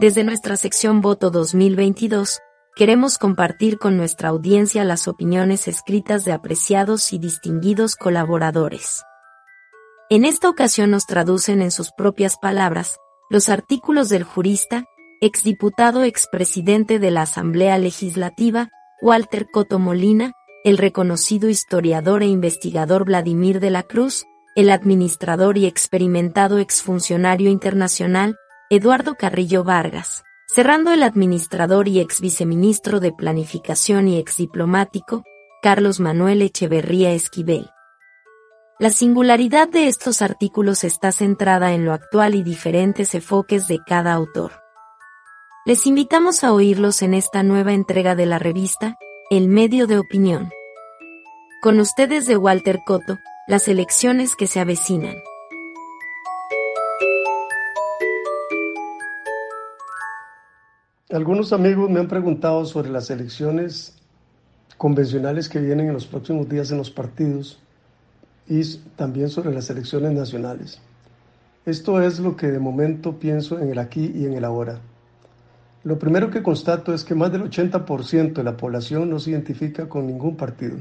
Desde nuestra sección Voto 2022, queremos compartir con nuestra audiencia las opiniones escritas de apreciados y distinguidos colaboradores. En esta ocasión nos traducen en sus propias palabras los artículos del jurista, exdiputado expresidente de la Asamblea Legislativa, Walter Coto Molina, el reconocido historiador e investigador Vladimir de la Cruz, el administrador y experimentado exfuncionario internacional, Eduardo Carrillo Vargas, cerrando el administrador y ex viceministro de Planificación y ex diplomático, Carlos Manuel Echeverría Esquivel. La singularidad de estos artículos está centrada en lo actual y diferentes enfoques de cada autor. Les invitamos a oírlos en esta nueva entrega de la revista, El Medio de Opinión. Con ustedes de Walter Coto, las elecciones que se avecinan. Algunos amigos me han preguntado sobre las elecciones convencionales que vienen en los próximos días en los partidos y también sobre las elecciones nacionales. Esto es lo que de momento pienso en el aquí y en el ahora. Lo primero que constato es que más del 80% de la población no se identifica con ningún partido.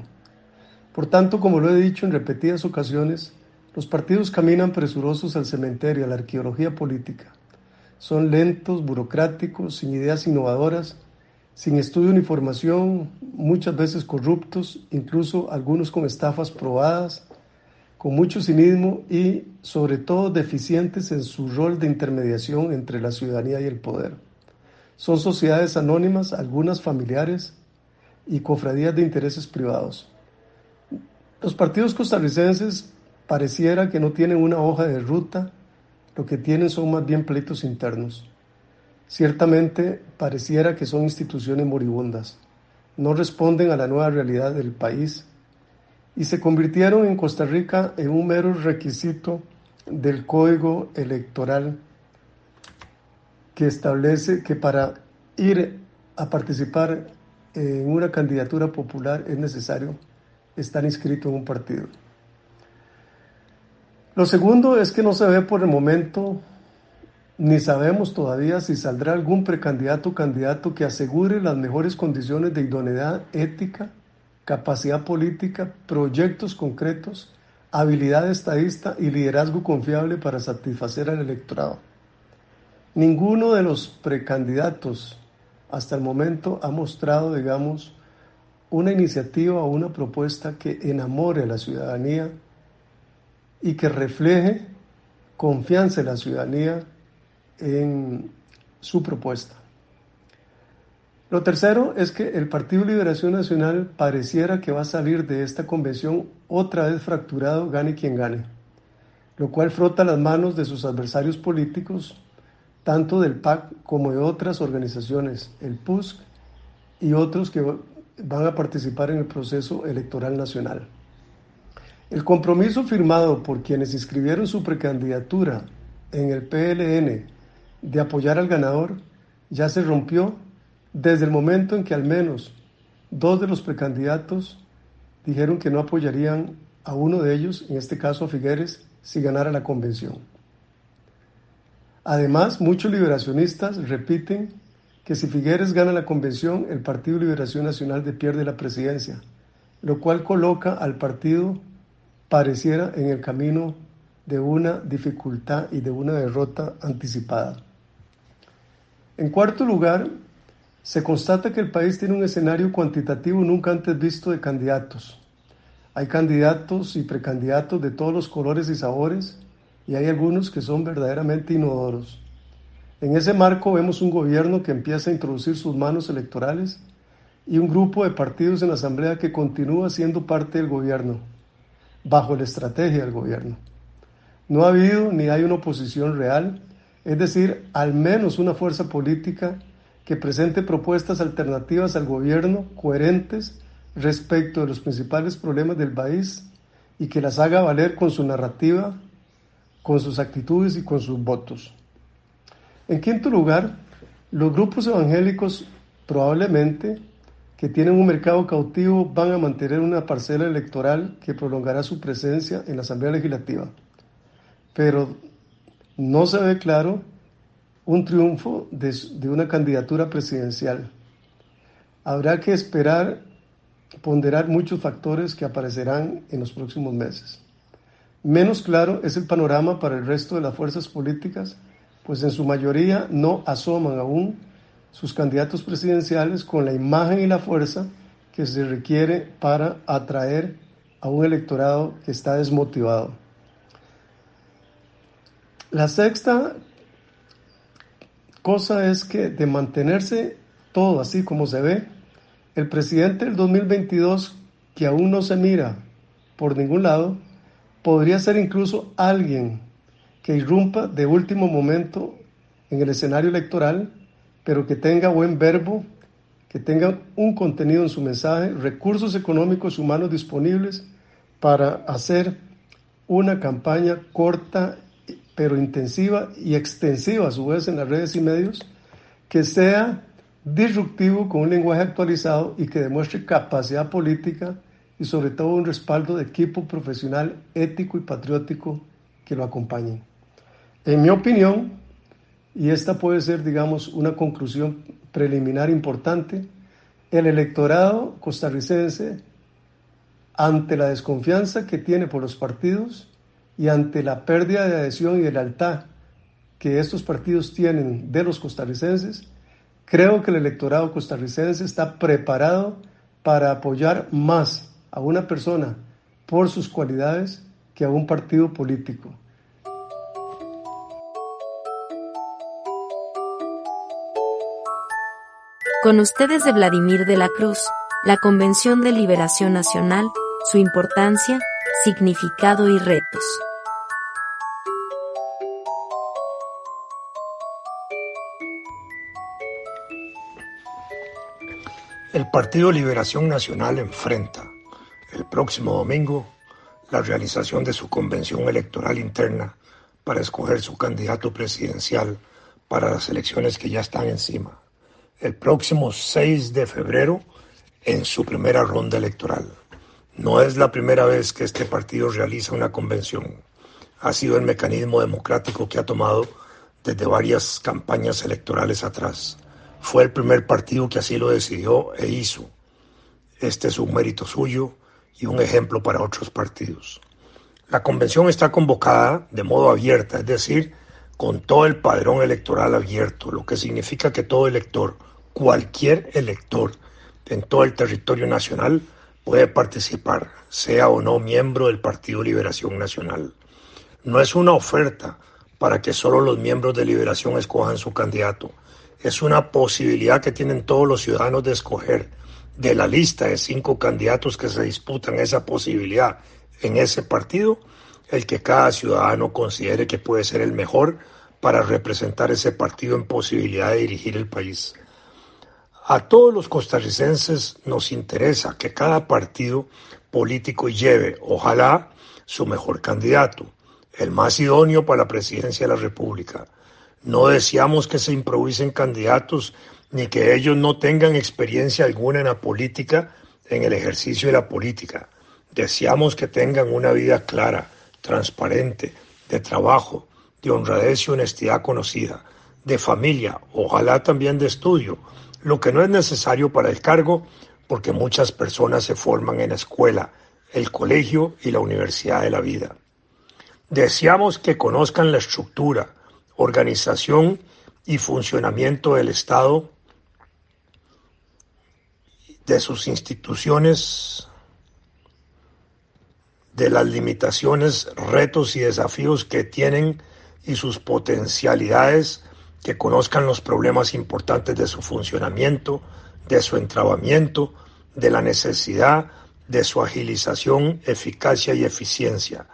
Por tanto, como lo he dicho en repetidas ocasiones, los partidos caminan presurosos al cementerio, a la arqueología política son lentos, burocráticos, sin ideas innovadoras, sin estudio ni formación, muchas veces corruptos, incluso algunos con estafas probadas, con mucho cinismo y sobre todo deficientes en su rol de intermediación entre la ciudadanía y el poder. Son sociedades anónimas, algunas familiares y cofradías de intereses privados. Los partidos costarricenses pareciera que no tienen una hoja de ruta lo que tienen son más bien pleitos internos. Ciertamente pareciera que son instituciones moribundas, no responden a la nueva realidad del país y se convirtieron en Costa Rica en un mero requisito del código electoral que establece que para ir a participar en una candidatura popular es necesario estar inscrito en un partido. Lo segundo es que no se ve por el momento, ni sabemos todavía si saldrá algún precandidato o candidato que asegure las mejores condiciones de idoneidad ética, capacidad política, proyectos concretos, habilidad estadista y liderazgo confiable para satisfacer al electorado. Ninguno de los precandidatos hasta el momento ha mostrado, digamos, una iniciativa o una propuesta que enamore a la ciudadanía y que refleje confianza en la ciudadanía en su propuesta. Lo tercero es que el Partido Liberación Nacional pareciera que va a salir de esta convención otra vez fracturado, gane quien gane, lo cual frota las manos de sus adversarios políticos, tanto del PAC como de otras organizaciones, el PUSC y otros que van a participar en el proceso electoral nacional. El compromiso firmado por quienes inscribieron su precandidatura en el PLN de apoyar al ganador ya se rompió desde el momento en que al menos dos de los precandidatos dijeron que no apoyarían a uno de ellos, en este caso a Figueres, si ganara la convención. Además, muchos liberacionistas repiten que si Figueres gana la convención, el Partido Liberación Nacional pierde la presidencia, lo cual coloca al partido pareciera en el camino de una dificultad y de una derrota anticipada. En cuarto lugar, se constata que el país tiene un escenario cuantitativo nunca antes visto de candidatos. Hay candidatos y precandidatos de todos los colores y sabores y hay algunos que son verdaderamente inodoros. En ese marco vemos un gobierno que empieza a introducir sus manos electorales y un grupo de partidos en la Asamblea que continúa siendo parte del gobierno bajo la estrategia del gobierno. No ha habido ni hay una oposición real, es decir, al menos una fuerza política que presente propuestas alternativas al gobierno coherentes respecto de los principales problemas del país y que las haga valer con su narrativa, con sus actitudes y con sus votos. En quinto lugar, los grupos evangélicos probablemente que tienen un mercado cautivo van a mantener una parcela electoral que prolongará su presencia en la Asamblea Legislativa. Pero no se ve claro un triunfo de, de una candidatura presidencial. Habrá que esperar, ponderar muchos factores que aparecerán en los próximos meses. Menos claro es el panorama para el resto de las fuerzas políticas, pues en su mayoría no asoman aún sus candidatos presidenciales con la imagen y la fuerza que se requiere para atraer a un electorado que está desmotivado. La sexta cosa es que de mantenerse todo así como se ve, el presidente del 2022, que aún no se mira por ningún lado, podría ser incluso alguien que irrumpa de último momento en el escenario electoral, pero que tenga buen verbo, que tenga un contenido en su mensaje, recursos económicos humanos disponibles para hacer una campaña corta pero intensiva y extensiva a su vez en las redes y medios, que sea disruptivo con un lenguaje actualizado y que demuestre capacidad política y sobre todo un respaldo de equipo profesional ético y patriótico que lo acompañen. En mi opinión, y esta puede ser, digamos, una conclusión preliminar importante, el electorado costarricense, ante la desconfianza que tiene por los partidos y ante la pérdida de adhesión y de lealtad que estos partidos tienen de los costarricenses, creo que el electorado costarricense está preparado para apoyar más a una persona por sus cualidades que a un partido político. Con ustedes de Vladimir de la Cruz, la Convención de Liberación Nacional, su importancia, significado y retos. El Partido Liberación Nacional enfrenta el próximo domingo la realización de su convención electoral interna para escoger su candidato presidencial para las elecciones que ya están encima el próximo 6 de febrero en su primera ronda electoral. No es la primera vez que este partido realiza una convención. Ha sido el mecanismo democrático que ha tomado desde varias campañas electorales atrás. Fue el primer partido que así lo decidió e hizo. Este es un mérito suyo y un ejemplo para otros partidos. La convención está convocada de modo abierta, es decir, con todo el padrón electoral abierto, lo que significa que todo elector cualquier elector en todo el territorio nacional puede participar, sea o no miembro del Partido Liberación Nacional. No es una oferta para que solo los miembros de Liberación escojan su candidato. Es una posibilidad que tienen todos los ciudadanos de escoger de la lista de cinco candidatos que se disputan esa posibilidad en ese partido, el que cada ciudadano considere que puede ser el mejor para representar ese partido en posibilidad de dirigir el país. A todos los costarricenses nos interesa que cada partido político lleve, ojalá, su mejor candidato, el más idóneo para la presidencia de la República. No deseamos que se improvisen candidatos ni que ellos no tengan experiencia alguna en la política, en el ejercicio de la política. Deseamos que tengan una vida clara, transparente, de trabajo, de honradez y honestidad conocida, de familia, ojalá también de estudio, lo que no es necesario para el cargo porque muchas personas se forman en la escuela, el colegio y la universidad de la vida. Deseamos que conozcan la estructura, organización y funcionamiento del Estado, de sus instituciones, de las limitaciones, retos y desafíos que tienen y sus potencialidades que conozcan los problemas importantes de su funcionamiento, de su entrabamiento, de la necesidad de su agilización, eficacia y eficiencia.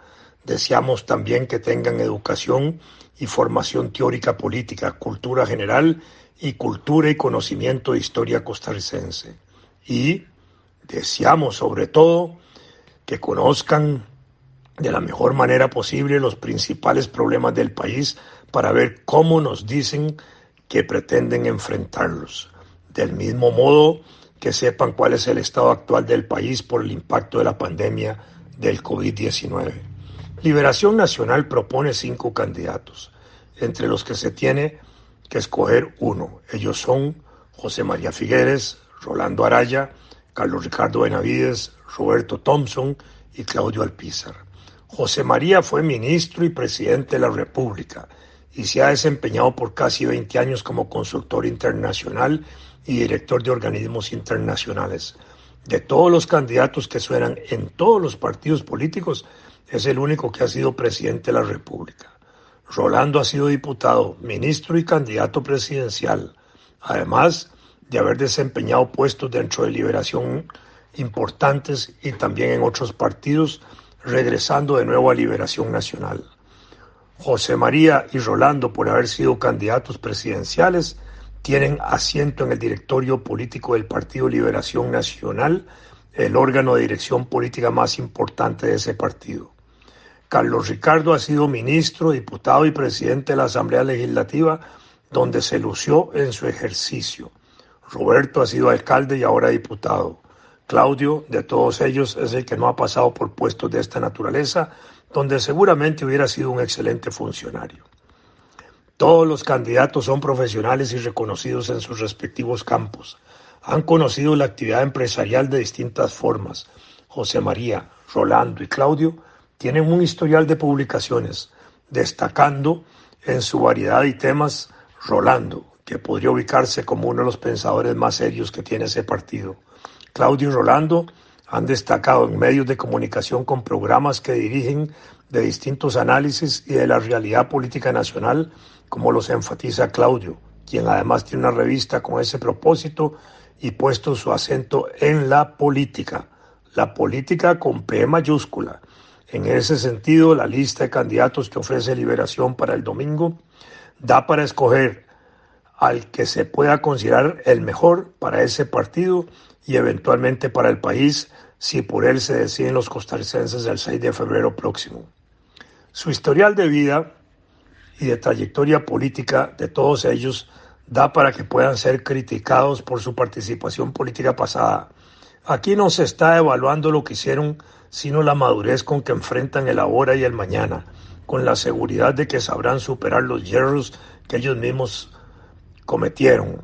Deseamos también que tengan educación y formación teórica política, cultura general y cultura y conocimiento de historia costarricense. Y deseamos sobre todo que conozcan de la mejor manera posible los principales problemas del país para ver cómo nos dicen que pretenden enfrentarlos. Del mismo modo que sepan cuál es el estado actual del país por el impacto de la pandemia del COVID-19. Liberación Nacional propone cinco candidatos, entre los que se tiene que escoger uno. Ellos son José María Figueres, Rolando Araya, Carlos Ricardo Benavides, Roberto Thompson y Claudio Alpizar. José María fue ministro y presidente de la República y se ha desempeñado por casi 20 años como consultor internacional y director de organismos internacionales. De todos los candidatos que suenan en todos los partidos políticos, es el único que ha sido presidente de la República. Rolando ha sido diputado, ministro y candidato presidencial, además de haber desempeñado puestos dentro de Liberación importantes y también en otros partidos, regresando de nuevo a Liberación Nacional. José María y Rolando, por haber sido candidatos presidenciales, tienen asiento en el directorio político del Partido Liberación Nacional, el órgano de dirección política más importante de ese partido. Carlos Ricardo ha sido ministro, diputado y presidente de la Asamblea Legislativa, donde se lució en su ejercicio. Roberto ha sido alcalde y ahora diputado. Claudio, de todos ellos, es el que no ha pasado por puestos de esta naturaleza, donde seguramente hubiera sido un excelente funcionario. Todos los candidatos son profesionales y reconocidos en sus respectivos campos. Han conocido la actividad empresarial de distintas formas. José María, Rolando y Claudio tienen un historial de publicaciones, destacando en su variedad y temas Rolando, que podría ubicarse como uno de los pensadores más serios que tiene ese partido. Claudio y Rolando han destacado en medios de comunicación con programas que dirigen de distintos análisis y de la realidad política nacional, como los enfatiza Claudio, quien además tiene una revista con ese propósito y puesto su acento en la política, la política con P mayúscula. En ese sentido, la lista de candidatos que ofrece Liberación para el domingo da para escoger al que se pueda considerar el mejor para ese partido y eventualmente para el país si por él se deciden los costarricenses el 6 de febrero próximo. Su historial de vida y de trayectoria política de todos ellos da para que puedan ser criticados por su participación política pasada. Aquí no se está evaluando lo que hicieron, sino la madurez con que enfrentan el ahora y el mañana, con la seguridad de que sabrán superar los hierros que ellos mismos cometieron,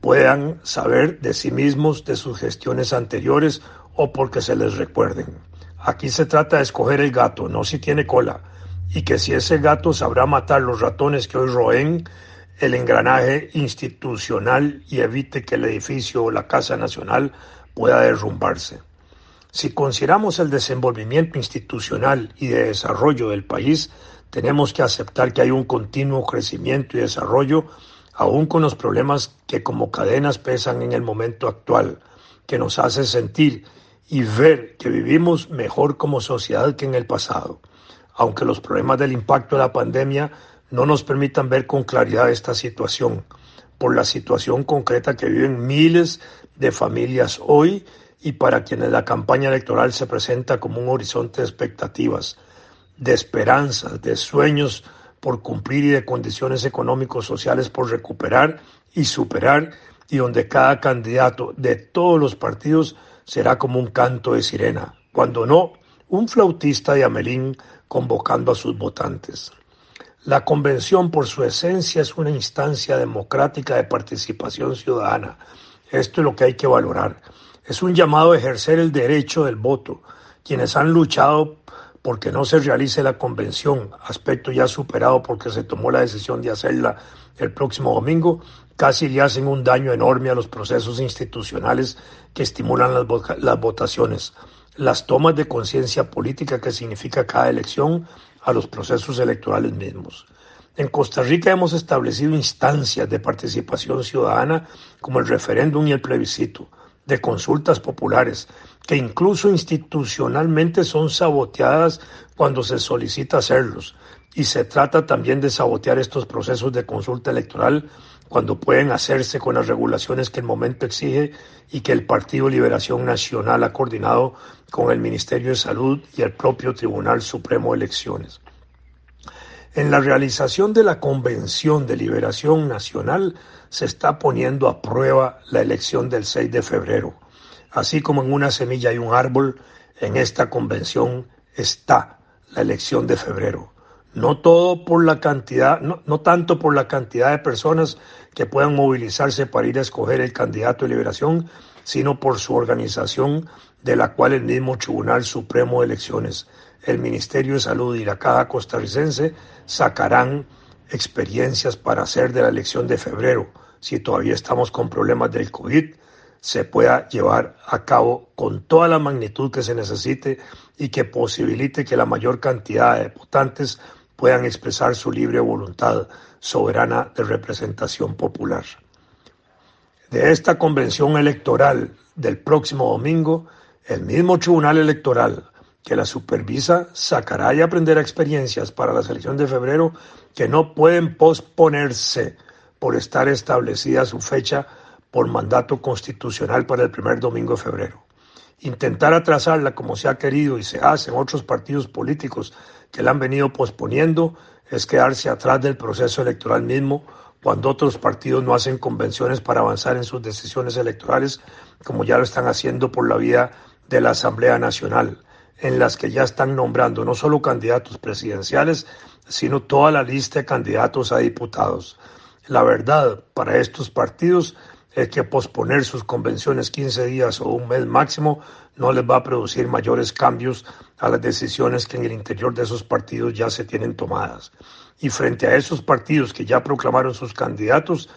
puedan saber de sí mismos, de sus gestiones anteriores o porque se les recuerden. Aquí se trata de escoger el gato, no si tiene cola, y que si ese gato sabrá matar los ratones que hoy roen el engranaje institucional y evite que el edificio o la Casa Nacional pueda derrumbarse. Si consideramos el desenvolvimiento institucional y de desarrollo del país, tenemos que aceptar que hay un continuo crecimiento y desarrollo, aún con los problemas que como cadenas pesan en el momento actual, que nos hace sentir y ver que vivimos mejor como sociedad que en el pasado, aunque los problemas del impacto de la pandemia no nos permitan ver con claridad esta situación, por la situación concreta que viven miles de familias hoy y para quienes la campaña electoral se presenta como un horizonte de expectativas, de esperanzas, de sueños por cumplir y de condiciones económicos sociales por recuperar y superar, y donde cada candidato de todos los partidos será como un canto de sirena, cuando no, un flautista de Amelín convocando a sus votantes. La convención, por su esencia, es una instancia democrática de participación ciudadana. Esto es lo que hay que valorar. Es un llamado a ejercer el derecho del voto. Quienes han luchado porque no se realice la convención, aspecto ya superado porque se tomó la decisión de hacerla el próximo domingo, casi le hacen un daño enorme a los procesos institucionales que estimulan las, las votaciones, las tomas de conciencia política que significa cada elección a los procesos electorales mismos. En Costa Rica hemos establecido instancias de participación ciudadana como el referéndum y el plebiscito, de consultas populares, que incluso institucionalmente son saboteadas cuando se solicita hacerlos. Y se trata también de sabotear estos procesos de consulta electoral cuando pueden hacerse con las regulaciones que el momento exige y que el Partido Liberación Nacional ha coordinado con el Ministerio de Salud y el propio Tribunal Supremo de Elecciones. En la realización de la Convención de Liberación Nacional se está poniendo a prueba la elección del 6 de febrero. Así como en una semilla hay un árbol, en esta convención está la elección de febrero. no todo por la cantidad, no, no, tanto por la cantidad de personas que puedan movilizarse para ir a escoger el candidato de liberación, sino por su organización, de la cual el mismo Tribunal Supremo de Elecciones, el Ministerio de Salud y la Caja Costarricense sacarán experiencias para hacer de la elección de febrero, si todavía estamos con problemas del COVID, se pueda llevar a cabo con toda la magnitud que se necesite y que posibilite que la mayor cantidad de votantes puedan expresar su libre voluntad soberana de representación popular. De esta convención electoral del próximo domingo, el mismo Tribunal Electoral que la supervisa sacará y aprenderá experiencias para la selección de febrero que no pueden posponerse por estar establecida su fecha por mandato constitucional para el primer domingo de febrero. Intentar atrasarla como se ha querido y se hace en otros partidos políticos que la han venido posponiendo es quedarse atrás del proceso electoral mismo cuando otros partidos no hacen convenciones para avanzar en sus decisiones electorales como ya lo están haciendo por la vía de la Asamblea Nacional, en las que ya están nombrando no solo candidatos presidenciales, sino toda la lista de candidatos a diputados. La verdad para estos partidos es que posponer sus convenciones 15 días o un mes máximo no les va a producir mayores cambios a las decisiones que en el interior de esos partidos ya se tienen tomadas. Y frente a esos partidos que ya proclamaron sus candidatos,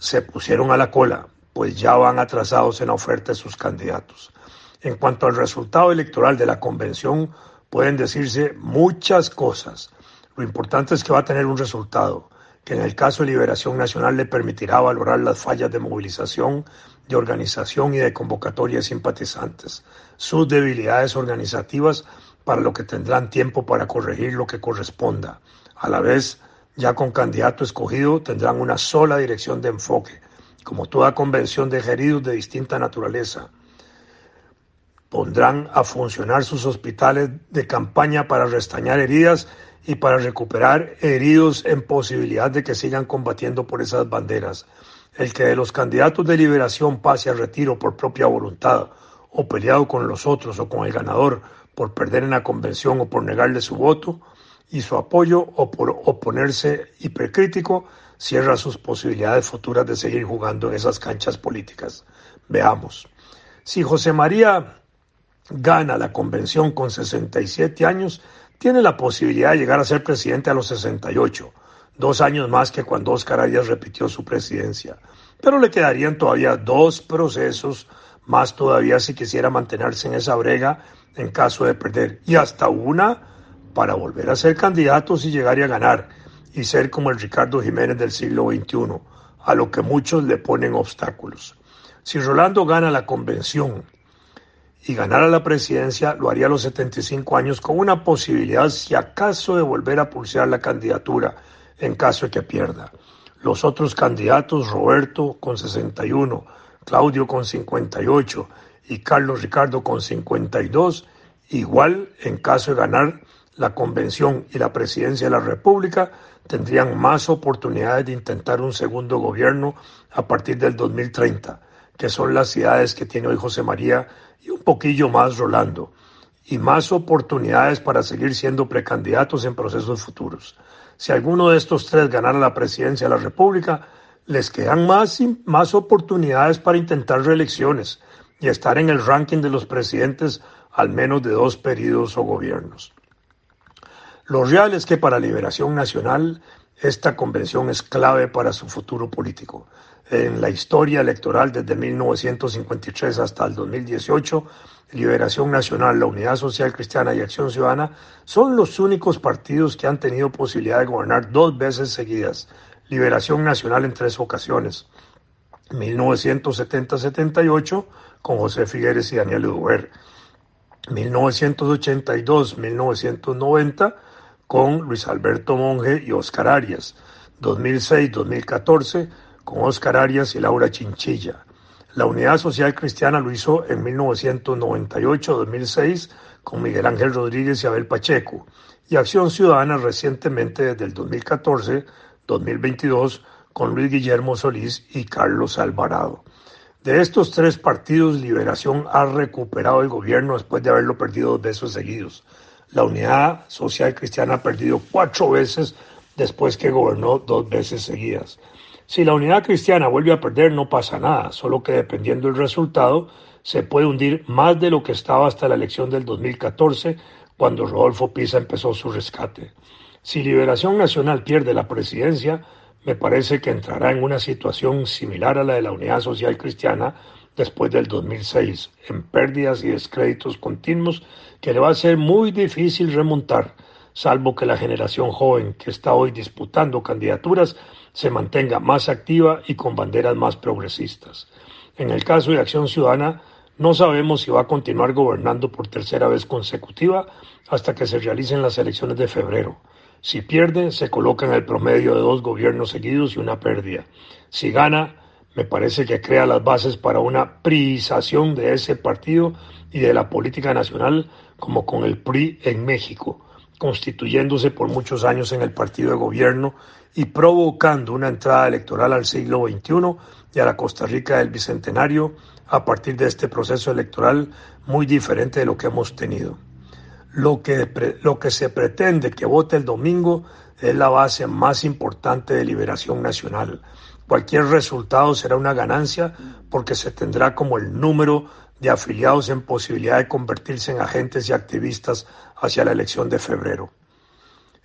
se pusieron a la cola, pues ya van atrasados en la oferta de sus candidatos. En cuanto al resultado electoral de la convención, pueden decirse muchas cosas. Lo importante es que va a tener un resultado que en el caso de Liberación Nacional le permitirá valorar las fallas de movilización, de organización y de convocatoria de simpatizantes, sus debilidades organizativas para lo que tendrán tiempo para corregir lo que corresponda. A la vez, ya con candidato escogido, tendrán una sola dirección de enfoque, como toda convención de heridos de distinta naturaleza. Pondrán a funcionar sus hospitales de campaña para restañar heridas y para recuperar heridos en posibilidad de que sigan combatiendo por esas banderas. El que de los candidatos de liberación pase al retiro por propia voluntad o peleado con los otros o con el ganador por perder en la convención o por negarle su voto y su apoyo o por oponerse hipercrítico, cierra sus posibilidades futuras de seguir jugando en esas canchas políticas. Veamos. Si José María gana la convención con 67 años, tiene la posibilidad de llegar a ser presidente a los 68, dos años más que cuando Oscar Arias repitió su presidencia. Pero le quedarían todavía dos procesos más todavía si quisiera mantenerse en esa brega en caso de perder, y hasta una para volver a ser candidato si llegara a ganar y ser como el Ricardo Jiménez del siglo XXI, a lo que muchos le ponen obstáculos. Si Rolando gana la convención y ganara la presidencia, lo haría a los 75 años con una posibilidad, si acaso, de volver a pulsar la candidatura en caso de que pierda. Los otros candidatos, Roberto con 61, Claudio con 58 y Carlos Ricardo con 52, igual en caso de ganar la convención y la presidencia de la República, tendrían más oportunidades de intentar un segundo gobierno a partir del 2030, que son las ciudades que tiene hoy José María y un poquillo más Rolando, y más oportunidades para seguir siendo precandidatos en procesos futuros. Si alguno de estos tres ganara la presidencia de la República, les quedan más, más oportunidades para intentar reelecciones y estar en el ranking de los presidentes al menos de dos periodos o gobiernos. Lo real es que para Liberación Nacional esta convención es clave para su futuro político en la historia electoral desde 1953 hasta el 2018, Liberación Nacional, la Unidad Social Cristiana y Acción Ciudadana son los únicos partidos que han tenido posibilidad de gobernar dos veces seguidas. Liberación Nacional en tres ocasiones. 1970-78 con José Figueres y Daniel Uduber. 1982-1990 con Luis Alberto Monge y Oscar Arias. 2006-2014 con Oscar Arias y Laura Chinchilla. La Unidad Social Cristiana lo hizo en 1998-2006 con Miguel Ángel Rodríguez y Abel Pacheco, y Acción Ciudadana recientemente desde el 2014-2022 con Luis Guillermo Solís y Carlos Alvarado. De estos tres partidos, Liberación ha recuperado el gobierno después de haberlo perdido dos veces seguidos. La Unidad Social Cristiana ha perdido cuatro veces después que gobernó dos veces seguidas. Si la Unidad Cristiana vuelve a perder no pasa nada, solo que dependiendo del resultado se puede hundir más de lo que estaba hasta la elección del 2014, cuando Rodolfo Pisa empezó su rescate. Si Liberación Nacional pierde la presidencia, me parece que entrará en una situación similar a la de la Unidad Social Cristiana después del 2006, en pérdidas y descréditos continuos que le va a ser muy difícil remontar, salvo que la generación joven que está hoy disputando candidaturas se mantenga más activa y con banderas más progresistas. En el caso de Acción Ciudadana, no sabemos si va a continuar gobernando por tercera vez consecutiva hasta que se realicen las elecciones de febrero. Si pierde, se coloca en el promedio de dos gobiernos seguidos y una pérdida. Si gana, me parece que crea las bases para una priización de ese partido y de la política nacional como con el PRI en México, constituyéndose por muchos años en el partido de gobierno y provocando una entrada electoral al siglo XXI y a la Costa Rica del Bicentenario a partir de este proceso electoral muy diferente de lo que hemos tenido. Lo que, lo que se pretende que vote el domingo es la base más importante de liberación nacional. Cualquier resultado será una ganancia porque se tendrá como el número de afiliados en posibilidad de convertirse en agentes y activistas hacia la elección de febrero.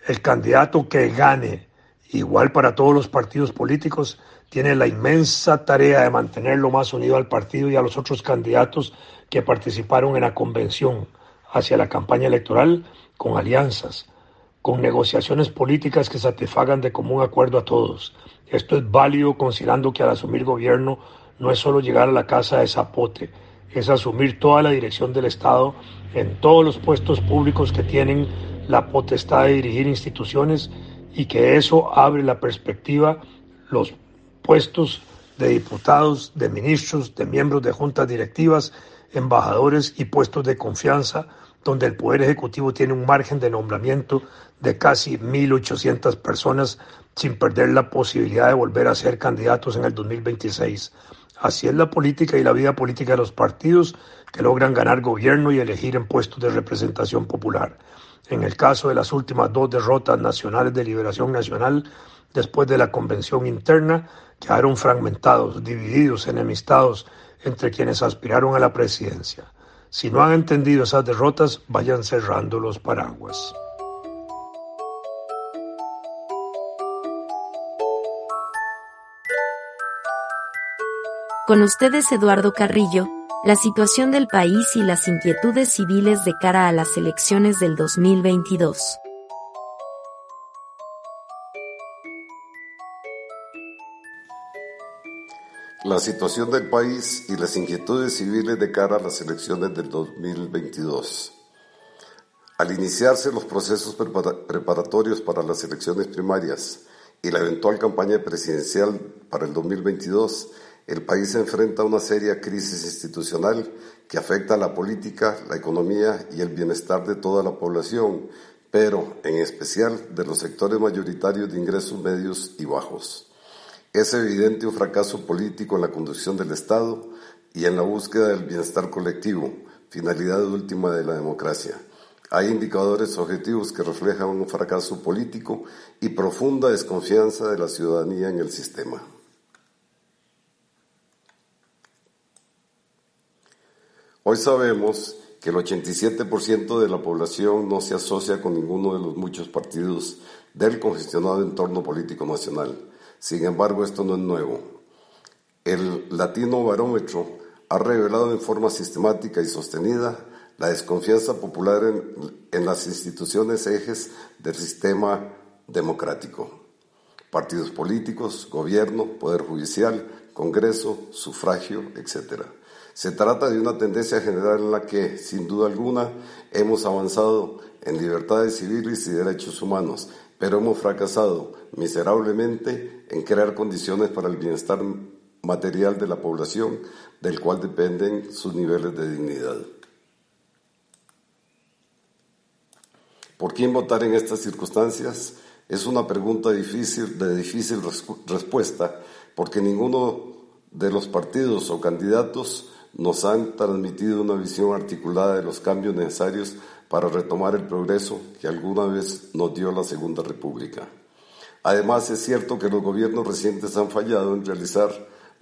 El candidato que gane, igual para todos los partidos políticos, tiene la inmensa tarea de mantenerlo más unido al partido y a los otros candidatos que participaron en la convención hacia la campaña electoral con alianzas, con negociaciones políticas que satisfagan de común acuerdo a todos. Esto es válido considerando que al asumir gobierno no es solo llegar a la casa de Zapote, es asumir toda la dirección del Estado en todos los puestos públicos que tienen la potestad de dirigir instituciones y que eso abre la perspectiva, los puestos de diputados, de ministros, de miembros de juntas directivas, embajadores y puestos de confianza, donde el Poder Ejecutivo tiene un margen de nombramiento de casi 1.800 personas sin perder la posibilidad de volver a ser candidatos en el 2026. Así es la política y la vida política de los partidos que logran ganar gobierno y elegir en puestos de representación popular. En el caso de las últimas dos derrotas nacionales de liberación nacional, después de la convención interna, quedaron fragmentados, divididos, enemistados entre quienes aspiraron a la presidencia. Si no han entendido esas derrotas, vayan cerrando los paraguas. Con ustedes Eduardo Carrillo, la situación del país y las inquietudes civiles de cara a las elecciones del 2022. La situación del país y las inquietudes civiles de cara a las elecciones del 2022. Al iniciarse los procesos preparatorios para las elecciones primarias y la eventual campaña presidencial para el 2022, el país se enfrenta a una seria crisis institucional que afecta a la política, la economía y el bienestar de toda la población, pero en especial de los sectores mayoritarios de ingresos medios y bajos. Es evidente un fracaso político en la conducción del Estado y en la búsqueda del bienestar colectivo, finalidad última de la democracia. Hay indicadores objetivos que reflejan un fracaso político y profunda desconfianza de la ciudadanía en el sistema. Hoy sabemos que el 87% de la población no se asocia con ninguno de los muchos partidos del congestionado entorno político nacional sin embargo, esto no es nuevo. El Latino Barómetro ha revelado en forma sistemática y sostenida la desconfianza popular en, las instituciones ejes del sistema democrático. Partidos políticos, gobierno, poder judicial, Congreso, sufragio, etc. Se trata de una tendencia general en la que, sin duda alguna, hemos avanzado en libertades civiles y derechos humanos, pero hemos fracasado miserablemente en crear condiciones para el bienestar material de la población, del cual dependen sus niveles de dignidad. ¿Por quién votar en estas circunstancias? Es una pregunta difícil, de difícil respuesta, porque ninguno de los partidos o candidatos nos han transmitido una visión articulada de los cambios necesarios para retomar el progreso que alguna vez nos dio la Segunda República. Además, es cierto que los gobiernos recientes han fallado en realizar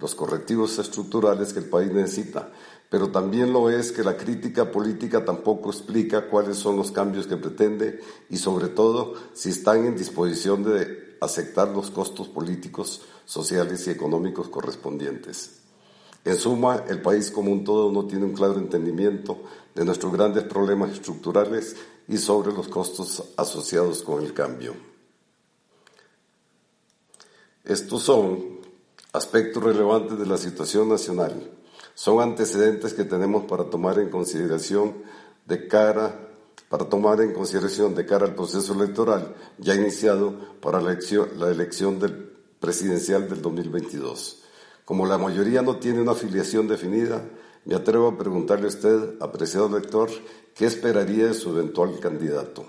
los correctivos estructurales que el país necesita, pero también lo es que la crítica política tampoco explica cuáles son los cambios que pretende y, sobre todo, si están en disposición de aceptar los costos políticos, sociales y económicos correspondientes. En suma, el país como un todo no tiene un claro entendimiento de nuestros grandes problemas estructurales y sobre los costos asociados con el cambio. Estos son aspectos relevantes de la situación nacional. Son antecedentes que tenemos para tomar en consideración de cara para tomar en consideración de cara al proceso electoral ya iniciado para la elección, la elección presidencial del 2022. Como la mayoría no tiene una afiliación definida, me atrevo a preguntarle a usted, apreciado lector, qué esperaría de su eventual candidato.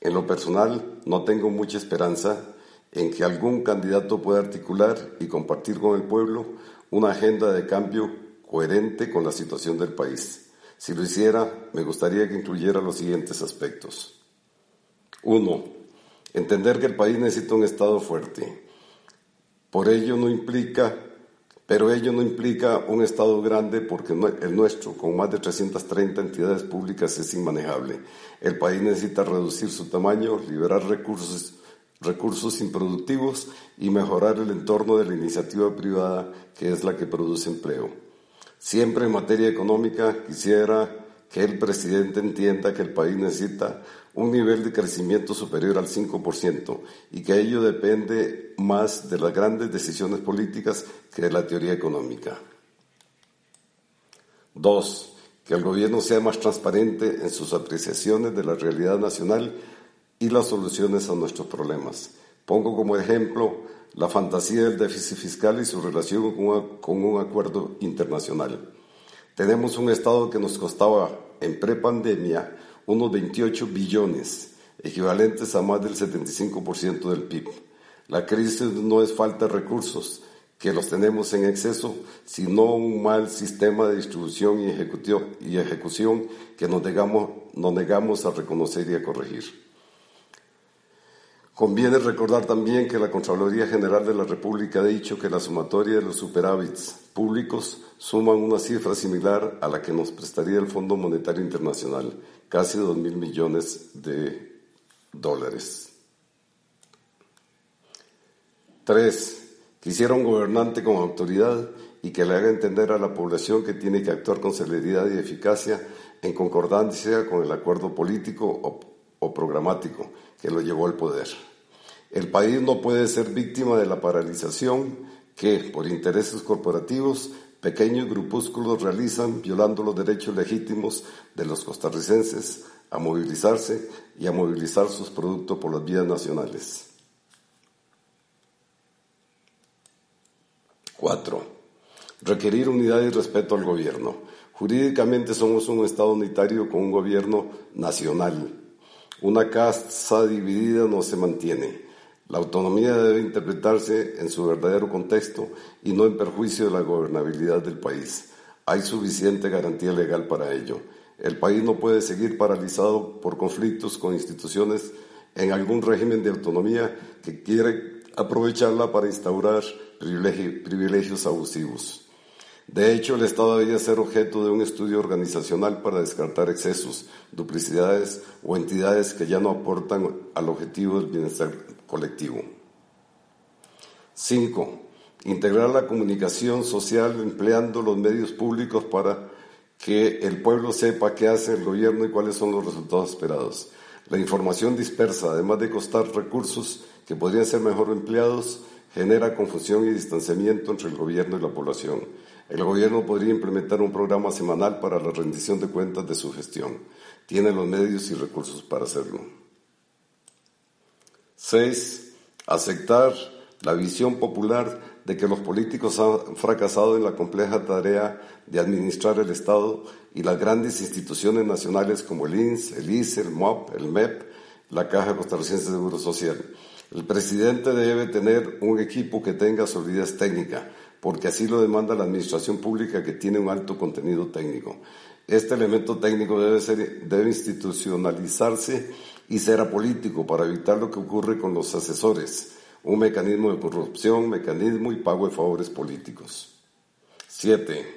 En lo personal, no tengo mucha esperanza en que algún candidato pueda articular y compartir con el pueblo una agenda de cambio coherente con la situación del país. Si lo hiciera, me gustaría que incluyera los siguientes aspectos. Uno, entender que el país necesita un Estado fuerte. Por ello no implica pero ello no implica un Estado grande porque el nuestro, con más de 330 entidades públicas, es inmanejable. El país necesita reducir su tamaño, liberar recursos, recursos improductivos y mejorar el entorno de la iniciativa privada, que es la que produce empleo. Siempre en materia económica quisiera que el presidente entienda que el país necesita un nivel de crecimiento superior al 5% y que ello depende más de las grandes decisiones políticas que de la teoría económica. Dos, que el gobierno sea más transparente en sus apreciaciones de la realidad nacional y las soluciones a nuestros problemas. Pongo como ejemplo la fantasía del déficit fiscal y su relación con, un acuerdo internacional. Tenemos un Estado que nos costaba en prepandemia unos 28 billones, equivalentes a más del 75% del PIB. La crisis no es falta de recursos, que los tenemos en exceso, sino un mal sistema de distribución y, ejecución que nos negamos, nos negamos a reconocer y a corregir. Conviene recordar también que la Contraloría General de la República ha dicho que la sumatoria de los superávits públicos suman una cifra similar a la que nos prestaría el Fondo Monetario Internacional, casi dos mil millones de dólares. Tres, quisiera un gobernante con autoridad y que le haga entender a la población que tiene que actuar con celeridad y eficacia en concordancia con el acuerdo político o programático que lo llevó al poder. El país no puede ser víctima de la paralización que, por intereses corporativos, pequeños grupúsculos realizan violando los derechos legítimos de los costarricenses a movilizarse y a movilizar sus productos por las vías nacionales. 4. Requerir unidad y respeto al gobierno. Jurídicamente somos un Estado unitario con un gobierno nacional. Una casa dividida no se mantiene. La autonomía debe interpretarse en su verdadero contexto y no en perjuicio de la gobernabilidad del país. Hay suficiente garantía legal para ello. El país no puede seguir paralizado por conflictos con instituciones en algún régimen de autonomía que quiere aprovecharla para instaurar privilegios abusivos. De hecho, el Estado debía ser objeto de un estudio organizacional para descartar excesos, duplicidades o entidades que ya no aportan al objetivo del bienestar colectivo. 5. Integrar la comunicación social empleando los medios públicos para que el pueblo sepa qué hace el gobierno y cuáles son los resultados esperados. La información dispersa, además de costar recursos que podrían ser mejor empleados, genera confusión y distanciamiento entre el gobierno y la población. El gobierno podría implementar un programa semanal para la rendición de cuentas de su gestión. Tiene los medios y recursos para hacerlo. 6. Aceptar la visión popular de que los políticos han fracasado en la compleja tarea de administrar el Estado y las grandes instituciones nacionales como el INS, el ICE, el MOP, el MEP, la Caja Costarricense de Seguro Social. El presidente debe tener un equipo que tenga solidez técnica, porque así lo demanda la administración pública que tiene un alto contenido técnico. Este elemento técnico debe, ser, debe institucionalizarse y ser apolítico para evitar lo que ocurre con los asesores, un mecanismo de corrupción, mecanismo y pago de favores políticos. 7.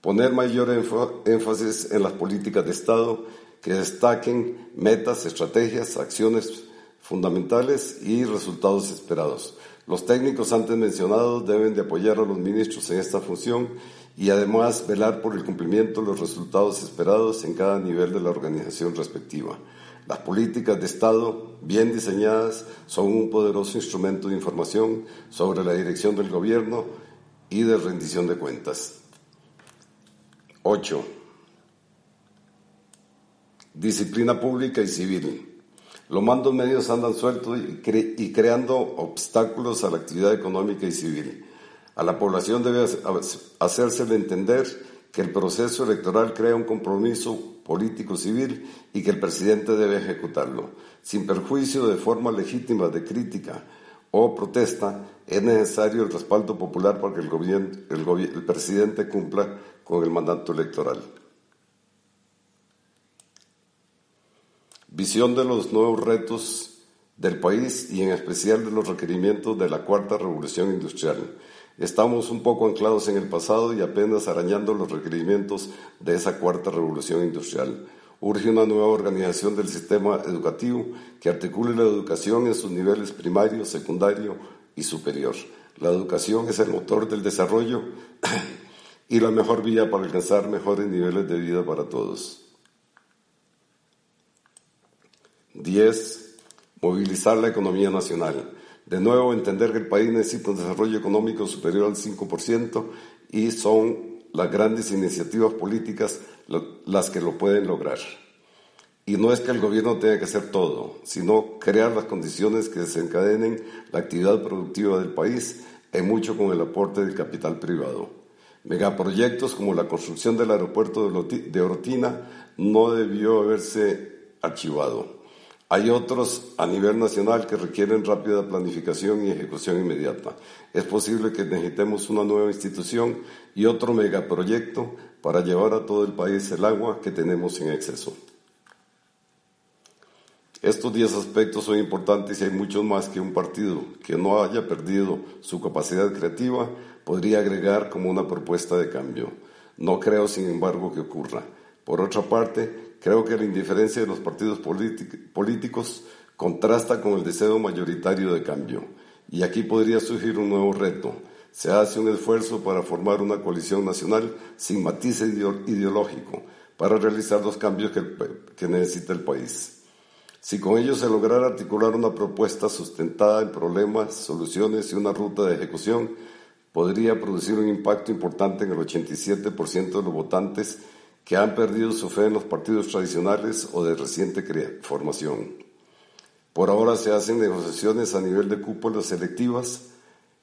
Poner mayor énfasis en las políticas de Estado que destaquen metas, estrategias, acciones fundamentales y resultados esperados. Los técnicos antes mencionados deben de apoyar a los ministros en esta función y además velar por el cumplimiento de los resultados esperados en cada nivel de la organización respectiva. Las políticas de Estado, bien diseñadas, son un poderoso instrumento de información sobre la dirección del gobierno y de rendición de cuentas. 8. Disciplina pública y civil. Los mandos medios andan sueltos y, creando obstáculos a la actividad económica y civil. A la población debe hacérsele entender que el proceso electoral crea un compromiso político-civil y que el presidente debe ejecutarlo. Sin perjuicio de forma legítima de crítica o protesta, es necesario el respaldo popular para que el, el presidente cumpla con el mandato electoral. Visión de los nuevos retos del país y en especial de los requerimientos de la cuarta revolución industrial. Estamos un poco anclados en el pasado y apenas arañando los requerimientos de esa cuarta revolución industrial. Urge una nueva organización del sistema educativo que articule la educación en sus niveles primario, secundario y superior. La educación es el motor del desarrollo y la mejor vía para alcanzar mejores niveles de vida para todos. 10. Movilizar la economía nacional. De nuevo, entender que el país necesita un desarrollo económico superior al 5% y son las grandes iniciativas políticas las que lo pueden lograr. Y no es que el gobierno tenga que hacer todo, sino crear las condiciones que desencadenen la actividad productiva del país, en mucho con el aporte del capital privado. Megaproyectos como la construcción del aeropuerto de Orotina no debió haberse archivado. Hay otros a nivel nacional que requieren rápida planificación y ejecución inmediata. Es posible que necesitemos una nueva institución y otro megaproyecto para llevar a todo el país el agua que tenemos en exceso. Estos 10 aspectos son importantes y hay muchos más que un partido que no haya perdido su capacidad creativa podría agregar como una propuesta de cambio. No creo, sin embargo, que ocurra. Por otra parte, Creo que la indiferencia de los partidos políticos contrasta con el deseo mayoritario de cambio. Y aquí podría surgir un nuevo reto. Se hace un esfuerzo para formar una coalición nacional sin matiz ideológico para realizar los cambios que, que necesita el país. Si con ello se lograra articular una propuesta sustentada en problemas, soluciones y una ruta de ejecución, podría producir un impacto importante en el 87% de los votantes que han perdido su fe en los partidos tradicionales o de reciente formación. Por ahora se hacen negociaciones a nivel de cúpulas selectivas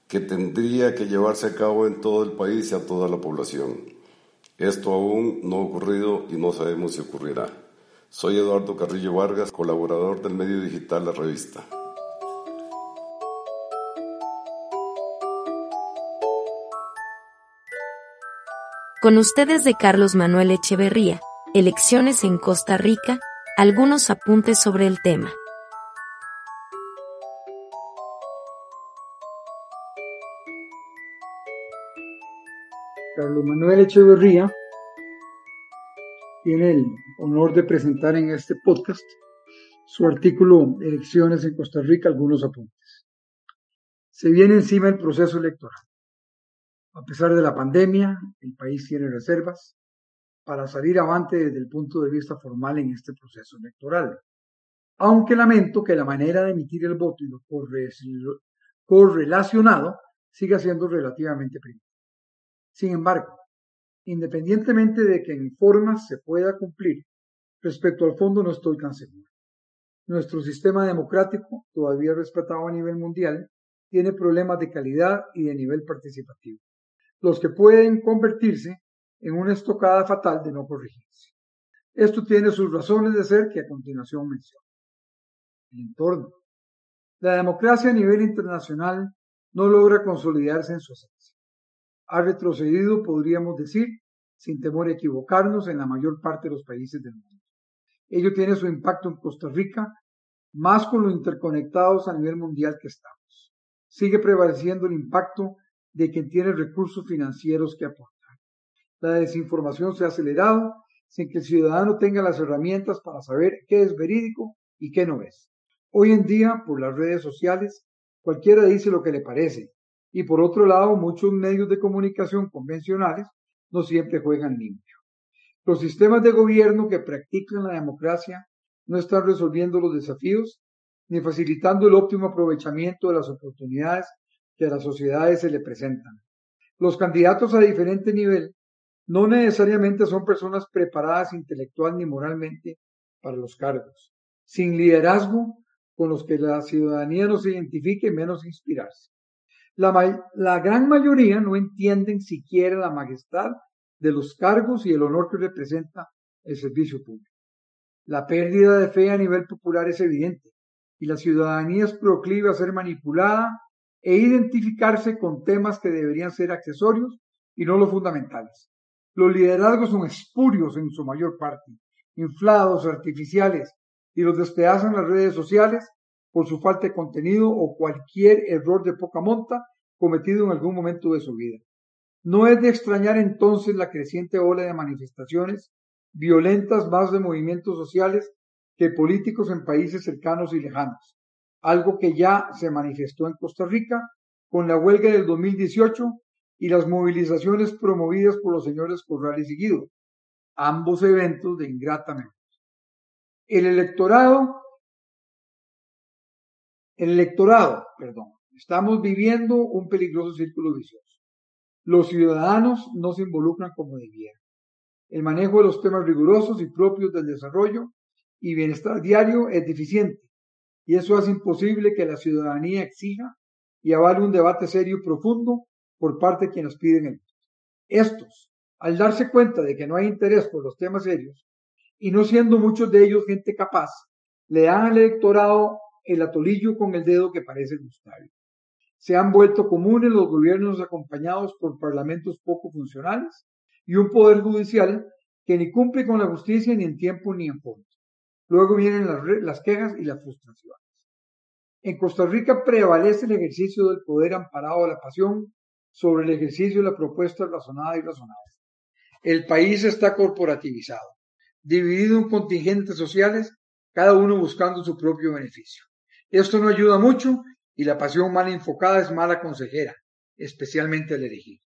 que tendría que llevarse a cabo en todo el país y a toda la población. Esto aún no ha ocurrido y no sabemos si ocurrirá. Soy Eduardo Carrillo Vargas, colaborador del medio digital La Revista. Con ustedes de Carlos Manuel Echeverría, Elecciones en Costa Rica, algunos apuntes sobre el tema. Carlos Manuel Echeverría tiene el honor de presentar en este podcast su artículo Elecciones en Costa Rica, algunos apuntes. Se viene encima el proceso electoral. A pesar de la pandemia, el país tiene reservas para salir avante desde el punto de vista formal en este proceso electoral. Aunque lamento que la manera de emitir el voto y lo correlacionado siga siendo relativamente primitiva. Sin embargo, independientemente de que en formas se pueda cumplir, respecto al fondo no estoy tan seguro. Nuestro sistema democrático, todavía respetado a nivel mundial, tiene problemas de calidad y de nivel participativo los que pueden convertirse en una estocada fatal de no corregirse. Esto tiene sus razones de ser que a continuación menciono. El entorno. La democracia a nivel internacional no logra consolidarse en su esencia. Ha retrocedido, podríamos decir, sin temor a equivocarnos, en la mayor parte de los países del mundo. Ello tiene su impacto en Costa Rica, más con lo interconectados a nivel mundial que estamos. Sigue prevaleciendo el impacto de quien tiene recursos financieros que aportar. La desinformación se ha acelerado sin que el ciudadano tenga las herramientas para saber qué es verídico y qué no es. Hoy en día, por las redes sociales, cualquiera dice lo que le parece. Y por otro lado, muchos medios de comunicación convencionales no siempre juegan limpio. Los sistemas de gobierno que practican la democracia no están resolviendo los desafíos ni facilitando el óptimo aprovechamiento de las oportunidades que a las sociedades se le presentan. Los candidatos a diferente nivel no necesariamente son personas preparadas intelectual ni moralmente para los cargos, sin liderazgo con los que la ciudadanía no se identifique, menos inspirarse. La, la gran mayoría no entienden siquiera la majestad de los cargos y el honor que representa el servicio público. La pérdida de fe a nivel popular es evidente y la ciudadanía es proclive a ser manipulada e identificarse con temas que deberían ser accesorios y no los fundamentales. Los liderazgos son espurios en su mayor parte, inflados, artificiales, y los despedazan las redes sociales por su falta de contenido o cualquier error de poca monta cometido en algún momento de su vida. No es de extrañar entonces la creciente ola de manifestaciones violentas más de movimientos sociales que políticos en países cercanos y lejanos, algo que ya se manifestó en Costa Rica con la huelga del 2018 y las movilizaciones promovidas por los señores Corrales y Guido, ambos eventos de ingrata memoria. El electorado, el electorado, perdón, estamos viviendo un peligroso círculo vicioso. Los ciudadanos no se involucran como debieran. El manejo de los temas rigurosos y propios del desarrollo y bienestar diario es deficiente y eso hace imposible que la ciudadanía exija y avale un debate serio y profundo por parte de quienes piden el voto. Estos, al darse cuenta de que no hay interés por los temas serios y no siendo muchos de ellos gente capaz, le dan al electorado el atolillo con el dedo que parece gustarle. Se han vuelto comunes los gobiernos acompañados por parlamentos poco funcionales y un poder judicial que ni cumple con la justicia ni en tiempo ni en forma. Luego vienen las, quejas y las frustraciones. En Costa Rica prevalece el ejercicio del poder amparado a la pasión sobre el ejercicio de la propuesta razonada y razonada. El país está corporativizado, dividido en contingentes sociales, cada uno buscando su propio beneficio. Esto no ayuda mucho y la pasión mal enfocada es mala consejera, especialmente al elegir.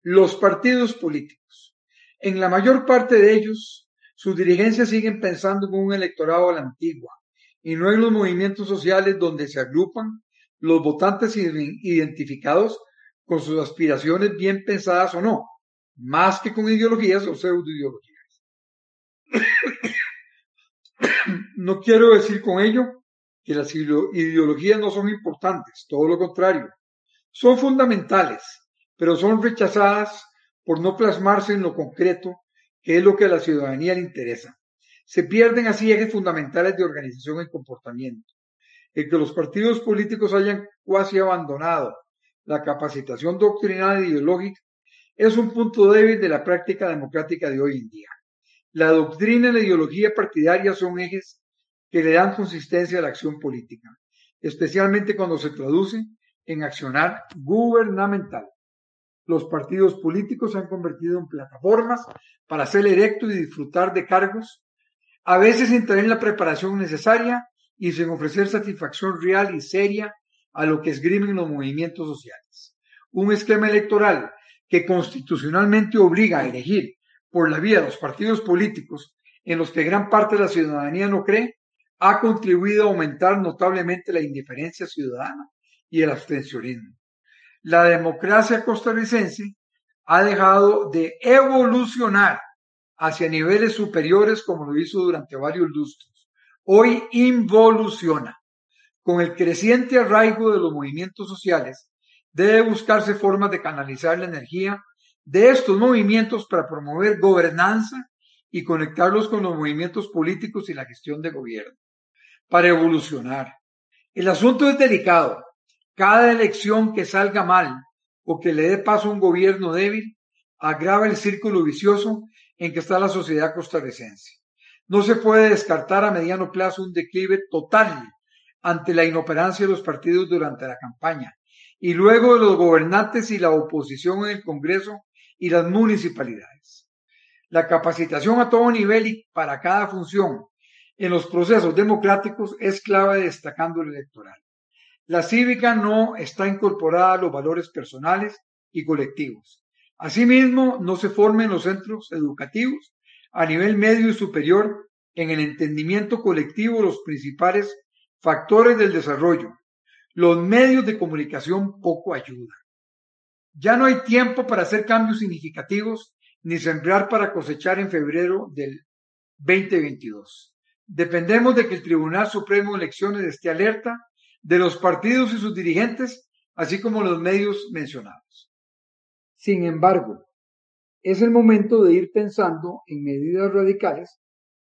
Los partidos políticos. En la mayor parte de ellos, sus dirigencias siguen pensando en un electorado a la antigua y no en los movimientos sociales donde se agrupan los votantes identificados con sus aspiraciones bien pensadas o no, más que con ideologías o pseudoideologías. no quiero decir con ello que las ideologías no son importantes, todo lo contrario, son fundamentales, pero son rechazadas por no plasmarse en lo concreto que es lo que a la ciudadanía le interesa. Se pierden así ejes fundamentales de organización y comportamiento. El que los partidos políticos hayan cuasi abandonado la capacitación doctrinal e ideológica es un punto débil de la práctica democrática de hoy en día. La doctrina y la ideología partidaria son ejes que le dan consistencia a la acción política, especialmente cuando se traduce en accionar gubernamental los partidos políticos se han convertido en plataformas para ser electo y disfrutar de cargos, a veces sin tener la preparación necesaria y sin ofrecer satisfacción real y seria a lo que esgrimen los movimientos sociales. Un esquema electoral que constitucionalmente obliga a elegir por la vía de los partidos políticos en los que gran parte de la ciudadanía no cree, ha contribuido a aumentar notablemente la indiferencia ciudadana y el abstencionismo la democracia costarricense ha dejado de evolucionar hacia niveles superiores como lo hizo durante varios lustros. Hoy involuciona. Con el creciente arraigo de los movimientos sociales, debe buscarse formas de canalizar la energía de estos movimientos para promover gobernanza y conectarlos con los movimientos políticos y la gestión de gobierno. Para evolucionar. El asunto es delicado Cada elección que salga mal o que le dé paso a un gobierno débil agrava el círculo vicioso en que está la sociedad costarricense. No se puede descartar a mediano plazo un declive total ante la inoperancia de los partidos durante la campaña y luego de los gobernantes y la oposición en el Congreso y las municipalidades. La capacitación a todo nivel y para cada función en los procesos democráticos es clave destacando el electoral. La cívica no está incorporada a los valores personales y colectivos. Asimismo, no se forma en los centros educativos a nivel medio y superior en el entendimiento colectivo los principales factores del desarrollo. Los medios de comunicación poco ayudan. Ya no hay tiempo para hacer cambios significativos ni sembrar para cosechar en febrero del 2022. Dependemos de que el Tribunal Supremo de Elecciones esté alerta de los partidos y sus dirigentes, así como los medios mencionados. Sin embargo, es el momento de ir pensando en medidas radicales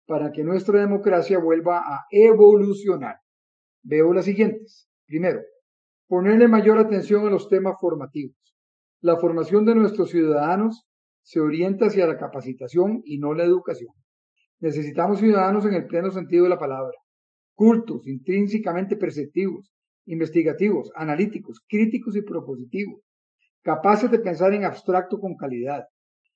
para que nuestra democracia vuelva a evolucionar. Veo las siguientes. Primero, ponerle mayor atención a los temas formativos. La formación de nuestros ciudadanos se orienta hacia la capacitación y no la educación. Necesitamos ciudadanos en el pleno sentido de la palabra, cultos, intrínsecamente perceptivos, investigativos, analíticos, críticos y propositivos, capaces de pensar en abstracto con calidad.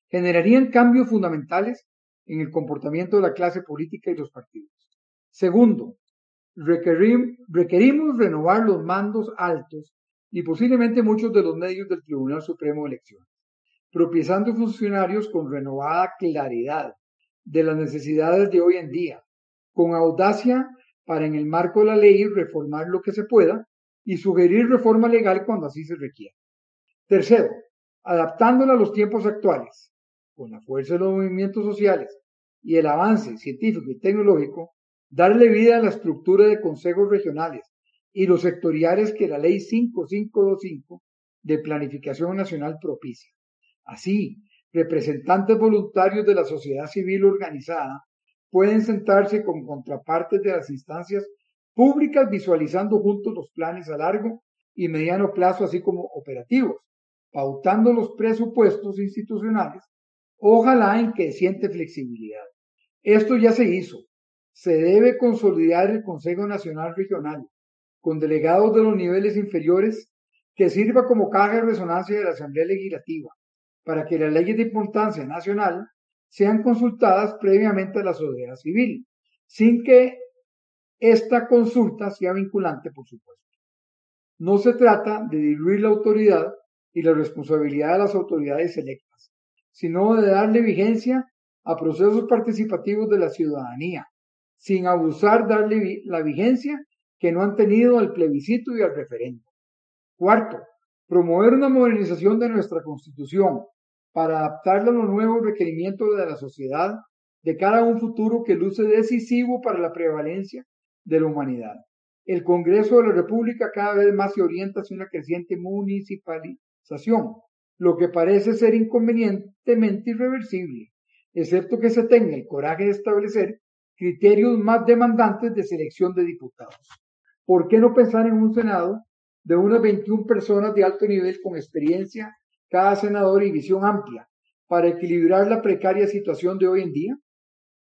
Generarían cambios fundamentales en el comportamiento de la clase política y los partidos. Segundo, requerimos renovar los mandos altos y posiblemente muchos de los medios del Tribunal Supremo de Elecciones, propiciando funcionarios con renovada claridad de las necesidades de hoy en día, con audacia para en el marco de la ley reformar lo que se pueda y sugerir reforma legal cuando así se requiera. Tercero, adaptándola a los tiempos actuales, con la fuerza de los movimientos sociales y el avance científico y tecnológico, darle vida a la estructura de consejos regionales y los sectoriales que la ley 5525 de planificación nacional propicia. Así, representantes voluntarios de la sociedad civil organizada pueden sentarse con contrapartes de las instancias públicas visualizando juntos los planes a largo y mediano plazo, así como operativos, pautando los presupuestos institucionales, ojalá en creciente flexibilidad. Esto ya se hizo. Se debe consolidar el Consejo Nacional Regional, con delegados de los niveles inferiores, que sirva como caja de resonancia de la Asamblea Legislativa, para que las leyes de importancia nacional sean consultadas previamente a la sociedad civil, sin que esta consulta sea vinculante, por supuesto. No se trata de diluir la autoridad y la responsabilidad de las autoridades electas, sino de darle vigencia a procesos participativos de la ciudadanía, sin abusar darle la vigencia que no han tenido al plebiscito y al referendo. Cuarto, promover una modernización de nuestra Constitución para adaptarla a los nuevos requerimientos de la sociedad de cara a un futuro que luce decisivo para la prevalencia de la humanidad. El Congreso de la República cada vez más se orienta hacia una creciente municipalización, lo que parece ser inconvenientemente irreversible, excepto que se tenga el coraje de establecer criterios más demandantes de selección de diputados. ¿Por qué no pensar en un Senado de unas 21 personas de alto nivel con experiencia cada senador y visión amplia para equilibrar la precaria situación de hoy en día?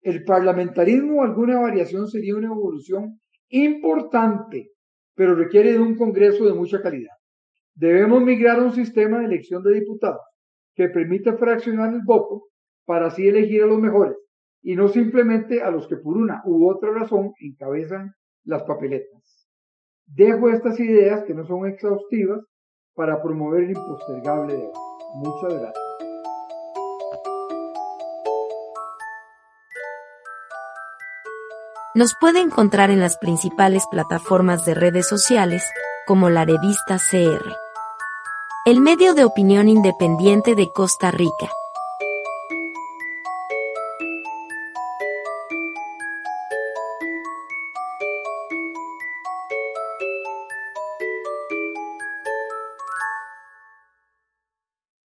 El parlamentarismo o alguna variación sería una evolución importante, pero requiere de un Congreso de mucha calidad. Debemos migrar a un sistema de elección de diputados que permita fraccionar el voto para así elegir a los mejores y no simplemente a los que por una u otra razón encabezan las papeletas. Dejo estas ideas que no son exhaustivas para promover el impostergable de hoy. Muchas gracias. Nos puede encontrar en las principales plataformas de redes sociales, como la revista CR. El medio de opinión independiente de Costa Rica.